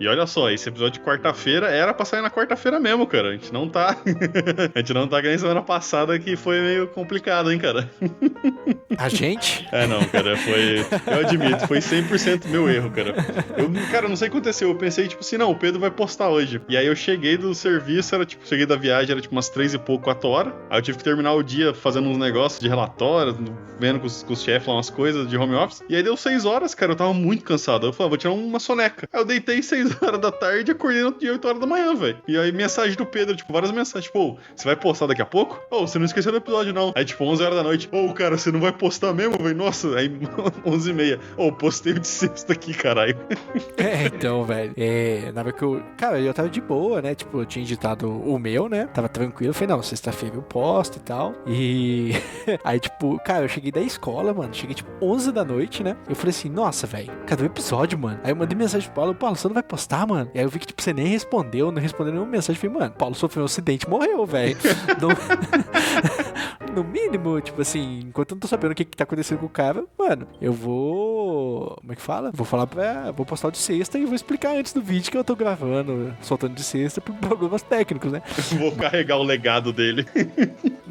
E olha só, esse episódio de quarta-feira era pra sair na quarta-feira mesmo, cara. A gente não tá. a gente não tá nem semana passada que foi meio complicado, hein, cara. A gente? É, não, cara, foi. Eu admito, foi 100% meu erro, cara. Eu, cara, não sei o que aconteceu. Eu pensei, tipo assim, não, o Pedro vai postar hoje. E aí eu cheguei do serviço, era tipo, cheguei da viagem, era tipo umas três e pouco, quatro horas. Aí eu tive que terminar o dia fazendo uns negócios de relatório, vendo com os, com os chefes lá umas coisas de home office. E aí deu seis horas, cara, eu tava muito cansado. Eu falei, ah, vou tirar uma soneca. Aí eu deitei seis horas da tarde e acordei dia 8 horas da manhã, velho. E aí mensagem do Pedro, tipo, várias mensagens, tipo, você vai postar daqui a pouco? Ô, oh, você não esqueceu do episódio, não. Aí, tipo, 11 horas da noite, ô, oh, cara, você não vai postar mesmo, velho? Nossa, aí 11 e meia. Ô, oh, postei de sexta aqui, caralho. É, então, velho. É, na verdade que eu. Cara, eu tava de boa, né? Tipo, eu tinha editado o meu, né? Tava tranquilo. Eu falei, não, sexta-feira eu posto e tal. E. aí, tipo, cara, eu cheguei da escola, mano. Cheguei, tipo, 11 da noite, né? Eu falei assim, nossa, velho, cadê o episódio, mano? Aí eu mandei mensagem pro Paulo, Paulo, você não vai postar? Postar, mano. E aí eu vi que, tipo, você nem respondeu, não respondeu nenhuma mensagem. Eu falei, mano, Paulo sofreu um acidente e morreu, velho. no mínimo, tipo assim, enquanto eu não tô sabendo o que, que tá acontecendo com o cara, mano, eu vou. Como é que fala? Vou falar pra. Vou postar o de sexta e vou explicar antes do vídeo que eu tô gravando, soltando de sexta por problemas técnicos, né? vou carregar o legado dele.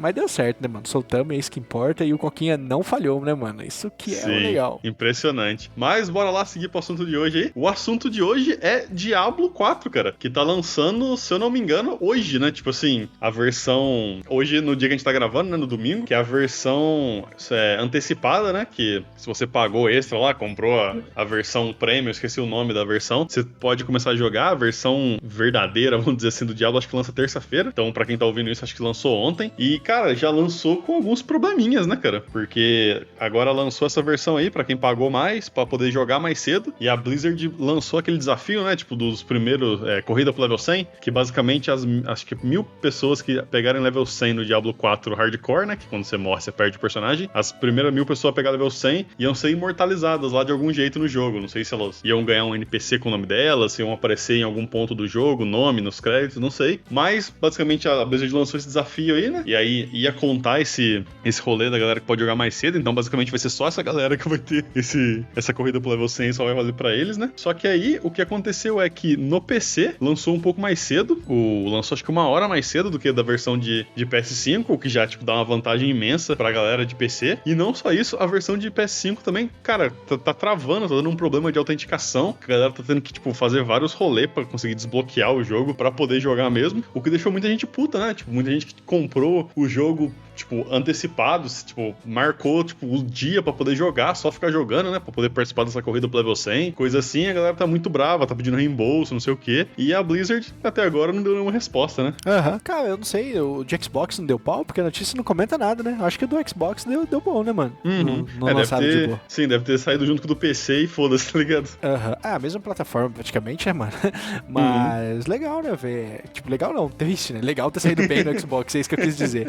Mas deu certo, né, mano? Soltamos, é isso que importa. E o Coquinha não falhou, né, mano? Isso que é Sim, legal. Impressionante. Mas bora lá seguir pro assunto de hoje aí. O assunto de hoje é Diablo 4, cara. Que tá lançando, se eu não me engano, hoje, né? Tipo assim, a versão. Hoje, no dia que a gente tá gravando, né? No domingo, que é a versão é, antecipada, né? Que se você pagou extra lá, comprou a, a versão premium, esqueci o nome da versão, você pode começar a jogar a versão verdadeira, vamos dizer assim, do Diablo. Acho que lança terça-feira. Então, para quem tá ouvindo isso, acho que lançou ontem. E, cara, já lançou com alguns probleminhas, né, cara? Porque agora lançou essa versão aí para quem pagou mais, para poder jogar mais cedo. E a Blizzard lançou aquele desafio, né? Tipo, dos primeiros é, corrida pro level 100, que basicamente as acho que mil pessoas que pegarem level 100 no Diablo 4 Hardcore, né? Que quando você morre, você perde o personagem. As primeiras mil pessoas a pegar level 100 iam ser imortalizadas lá de algum jeito no jogo. Não sei se elas iam ganhar um NPC com o nome delas, se iam aparecer em algum ponto do jogo, nome, nos créditos, não sei. Mas, basicamente, a Blizzard lançou esse desafio aí, né? E aí ia contar esse, esse rolê da galera que pode jogar mais cedo, então basicamente vai ser só essa galera que vai ter esse, essa corrida pro level 100 só vai valer para eles, né? Só que aí o que aconteceu é que no PC lançou um pouco mais cedo, o lançou acho que uma hora mais cedo do que da versão de, de PS5, o que já tipo dá uma vantagem imensa pra galera de PC. E não só isso, a versão de PS5 também, cara, tá, tá travando, tá dando um problema de autenticação, a galera tá tendo que tipo fazer vários rolês para conseguir desbloquear o jogo para poder jogar mesmo, o que deixou muita gente puta, né? Tipo, muita gente que comprou o jogo tipo, antecipados, tipo, marcou, tipo, o dia para poder jogar, só ficar jogando, né, para poder participar dessa corrida pro level 100, coisa assim, a galera tá muito brava, tá pedindo reembolso, não sei o quê, e a Blizzard até agora não deu nenhuma resposta, né? Aham, uhum. cara, eu não sei, o de Xbox não deu pau, porque a notícia não comenta nada, né? Acho que o do Xbox deu, deu bom, né, mano? Uhum. Não, não é, deve ter, de boa. Sim, deve ter saído junto com o do PC e foda-se, tá ligado? Aham, uhum. ah, a mesma plataforma praticamente, é, mano? Mas uhum. legal, né, ver, tipo, legal não, triste, né? Legal ter saído bem no Xbox, é isso que eu quis dizer.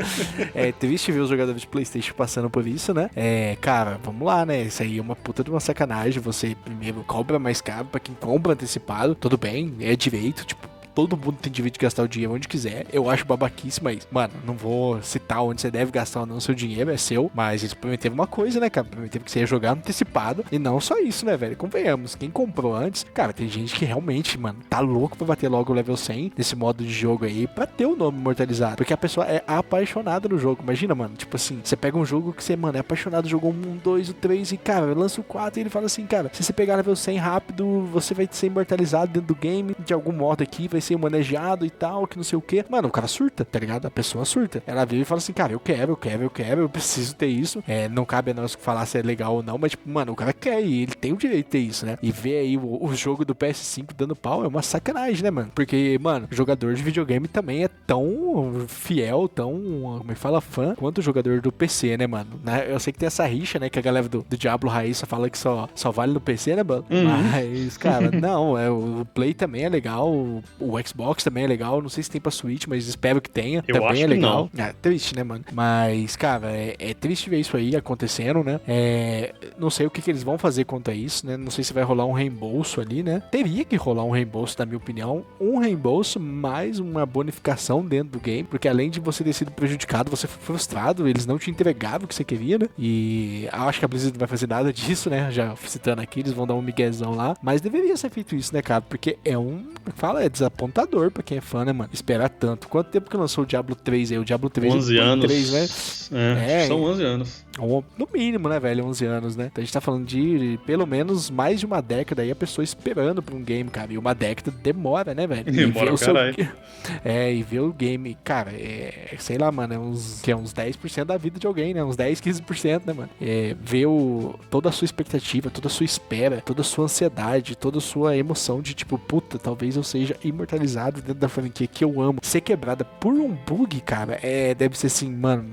É triste ver os jogadores de PlayStation passando por isso, né? É, cara, vamos lá, né? Isso aí é uma puta de uma sacanagem. Você primeiro cobra mais caro pra quem compra antecipado. Tudo bem, é direito, tipo, todo mundo tem direito de gastar o dinheiro onde quiser. Eu acho babaquice, mas, mano, não vou citar onde você deve gastar ou não seu dinheiro, é seu. Mas eles prometeram uma coisa, né, cara? Prometeram que você ia jogar antecipado. E não só isso, né, velho? Convenhamos, quem comprou antes, cara, tem gente que realmente, mano, tá louco pra bater logo o level 100 nesse modo de jogo aí, pra ter o nome imortalizado. Porque a pessoa é apaixonada no jogo. Imagina, mano, tipo assim, você pega um jogo que você, mano, é apaixonado, jogou um, dois, o três e, cara, lança o 4 e ele fala assim, cara, se você pegar level 100 rápido, você vai ser imortalizado dentro do game, de algum modo aqui, vai ser manejado e tal, que não sei o que. Mano, o cara surta, tá ligado? A pessoa surta. Ela veio e fala assim, cara, eu quero, eu quero, eu quero, eu preciso ter isso. É, não cabe a nós falar se é legal ou não, mas, tipo, mano, o cara quer e ele tem o direito de ter isso, né? E ver aí o, o jogo do PS5 dando pau é uma sacanagem, né, mano? Porque, mano, jogador de videogame também é tão fiel, tão, como é que fala, fã, quanto o jogador do PC, né, mano? Eu sei que tem essa rixa, né, que a galera do, do Diablo Raiz só fala que só, só vale no PC, né, mano? Uhum. Mas, cara, não, é, o Play também é legal, o O Xbox também é legal. Não sei se tem pra Switch, mas espero que tenha. Eu também acho é que legal. É triste, né, mano? Mas, cara, é, é triste ver isso aí acontecendo, né? É, não sei o que, que eles vão fazer quanto a isso, né? Não sei se vai rolar um reembolso ali, né? Teria que rolar um reembolso, na minha opinião. Um reembolso mais uma bonificação dentro do game, porque além de você ter sido prejudicado, você foi frustrado, eles não te entregavam o que você queria, né? E acho que a Blizzard não vai fazer nada disso, né? Já citando aqui, eles vão dar um miguezão lá. Mas deveria ser feito isso, né, cara? Porque é um. Fala, é desapontador pra quem é fã, né, mano? Esperar tanto. Quanto tempo que lançou o Diablo 3 aí? O Diablo 3 11 anos. 3, né? É, É, são 11 anos. No mínimo, né, velho? 11 anos, né? Então a gente tá falando de pelo menos mais de uma década aí a pessoa esperando por um game, cara. E uma década demora, né, velho? Demora o pra seu-. É, e ver o game, cara, é. Sei lá, mano, é uns, que é uns 10% da vida de alguém, né? Uns 10, 15%, né, mano? É, ver o, toda a sua expectativa, toda a sua espera, toda a sua ansiedade, toda a sua emoção de tipo, puta, talvez eu seja imortalizado dentro da franquia que eu amo. Ser quebrada por um bug, cara, é, deve ser assim, mano.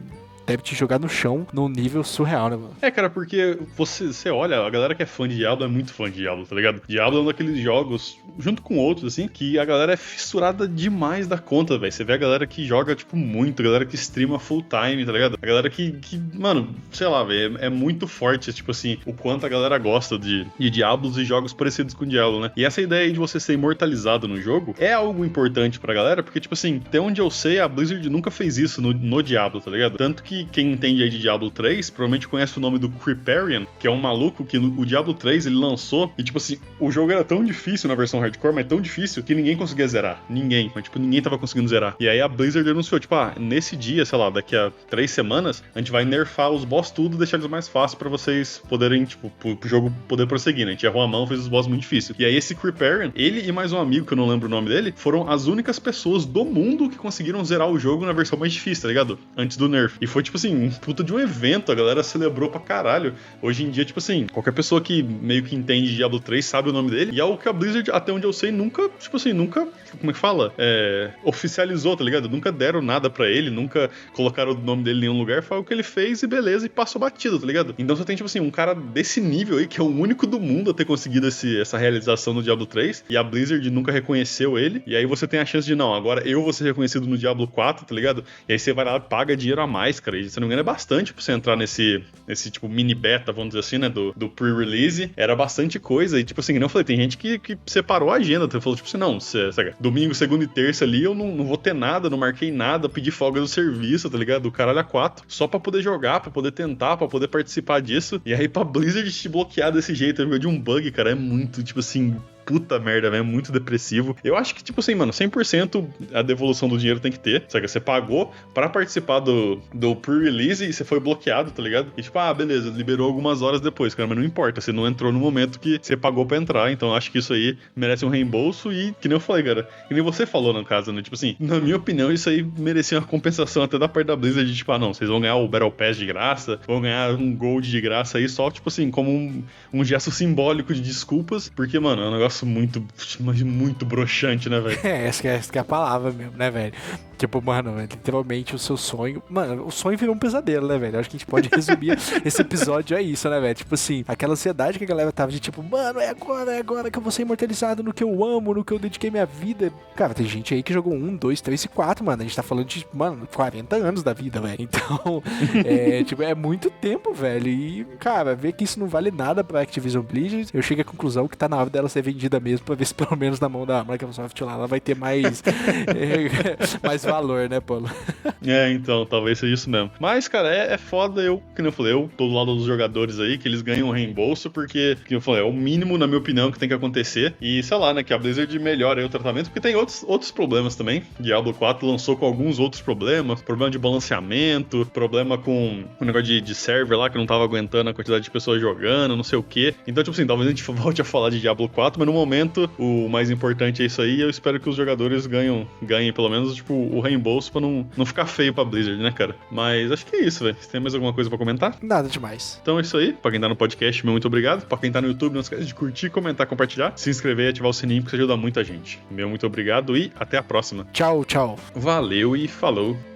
Deve te jogar no chão num nível surreal, né, mano? É, cara, porque você, você olha, a galera que é fã de Diablo é muito fã de Diablo, tá ligado? Diablo é um daqueles jogos, junto com outros, assim, que a galera é fissurada demais da conta, velho. Você vê a galera que joga, tipo, muito, a galera que streama full time, tá ligado? A galera que, que mano, sei lá, velho, é, é muito forte, tipo assim, o quanto a galera gosta de, de Diablos e jogos parecidos com Diablo, né? E essa ideia aí de você ser imortalizado no jogo é algo importante pra galera, porque, tipo assim, até onde eu sei, a Blizzard nunca fez isso no, no Diablo, tá ligado? Tanto que quem entende aí de Diablo 3 provavelmente conhece o nome do Creeparian, que é um maluco que no, o Diablo 3 ele lançou e, tipo assim, o jogo era tão difícil na versão hardcore, mas tão difícil que ninguém conseguia zerar. Ninguém. Mas, tipo, ninguém tava conseguindo zerar. E aí a Blizzard anunciou, tipo, ah, nesse dia, sei lá, daqui a três semanas, a gente vai nerfar os boss tudo e deixar eles mais fáceis pra vocês poderem, tipo, pro, pro jogo poder prosseguir, né? A gente errou a mão, fez os boss muito difíceis. E aí esse Creeparian, ele e mais um amigo, que eu não lembro o nome dele, foram as únicas pessoas do mundo que conseguiram zerar o jogo na versão mais difícil, tá ligado? Antes do nerf. E foi, tipo assim, um puta de um evento, a galera celebrou pra caralho. Hoje em dia, tipo assim, qualquer pessoa que meio que entende Diablo 3 sabe o nome dele. E é algo que a Blizzard, até onde eu sei, nunca, tipo assim, nunca, como é que fala? É, oficializou, tá ligado? Nunca deram nada pra ele, nunca colocaram o nome dele em nenhum lugar. Foi o que ele fez e beleza, e passou batido, tá ligado? Então você tem, tipo assim, um cara desse nível aí, que é o único do mundo a ter conseguido esse, essa realização no Diablo 3, e a Blizzard nunca reconheceu ele. E aí você tem a chance de, não, agora eu vou ser reconhecido no Diablo 4, tá ligado? E aí você vai lá paga dinheiro a mais, cara. E se não me engano, é bastante pra você entrar nesse, nesse tipo, mini beta, vamos dizer assim, né? Do, do pre-release. Era bastante coisa. E, tipo assim, nem eu falei, tem gente que, que separou a agenda. Você falou, tipo assim, não, cê, sabe, domingo, segunda e terça ali, eu não, não vou ter nada, não marquei nada, pedi folga do serviço, tá ligado? Do caralho a quatro. Só pra poder jogar, pra poder tentar, pra poder participar disso. E aí, pra Blizzard te bloquear desse jeito, de um bug, cara, é muito, tipo assim, puta merda, velho, é muito depressivo. Eu acho que, tipo assim, mano, 100% a devolução do dinheiro tem que ter. Sabe? Você pagou pra participar do, do pre-release e você foi bloqueado, tá ligado? E tipo, ah, beleza, liberou algumas horas depois, cara, mas não importa, você não entrou no momento que você pagou pra entrar. Então acho que isso aí merece um reembolso e, que nem eu falei, cara, que nem você falou no caso, né? Tipo assim, na minha opinião, isso aí merecia uma compensação até da parte da Blizzard de, tipo, ah, não, vocês vão ganhar o Battle Pass de graça, vão ganhar um Gold de graça aí, só, tipo assim, como um, um gesto simbólico de desculpas, porque, mano, é um negócio muito, mas muito broxante, né, velho? É, essa que é, essa é a palavra mesmo, né, velho? Tipo, mano, é literalmente o seu sonho. Mano, o sonho virou um pesadelo, né, velho? Acho que a gente pode resumir esse episódio a isso, né, velho? Tipo assim, aquela ansiedade que a galera tava de tipo, mano, é agora, é agora que eu vou ser imortalizado no que eu amo, no que eu dediquei minha vida. Cara, tem gente aí que jogou um, dois, três e quatro, mano. A gente tá falando de, mano, 40 anos da vida, velho. Então, é, tipo, é muito tempo, velho. E, cara, ver que isso não vale nada pra Activision Blizzard, eu chego à conclusão que tá na hora dela ser vendida mesmo pra ver se pelo menos na mão da Microsoft lá ela vai ter mais, é, mais valor, né, Paulo? É, então, talvez seja isso mesmo. Mas, cara, é, é foda eu, que nem eu falei, eu tô do lado dos jogadores aí, que eles ganham reembolso, porque, que eu falei, é o mínimo, na minha opinião, que tem que acontecer. E, sei lá, né, que a Blizzard melhore aí o tratamento, porque tem outros, outros problemas também. Diablo 4 lançou com alguns outros problemas, problema de balanceamento, problema com o negócio de, de server lá, que não tava aguentando a quantidade de pessoas jogando, não sei o quê. Então, tipo assim, talvez a gente volte a falar de Diablo 4, mas no momento, o mais importante é isso aí, eu espero que os jogadores ganham, ganhem pelo menos, tipo, o reembolso pra não, não ficar feio pra Blizzard, né, cara? Mas acho que é isso, velho. Você tem mais alguma coisa pra comentar? Nada demais. Então é isso aí. Pra quem tá no podcast, meu muito obrigado. Pra quem tá no YouTube, não esquece de curtir, comentar, compartilhar, se inscrever e ativar o sininho, porque isso ajuda muita gente. Meu muito obrigado e até a próxima. Tchau, tchau. Valeu e falou!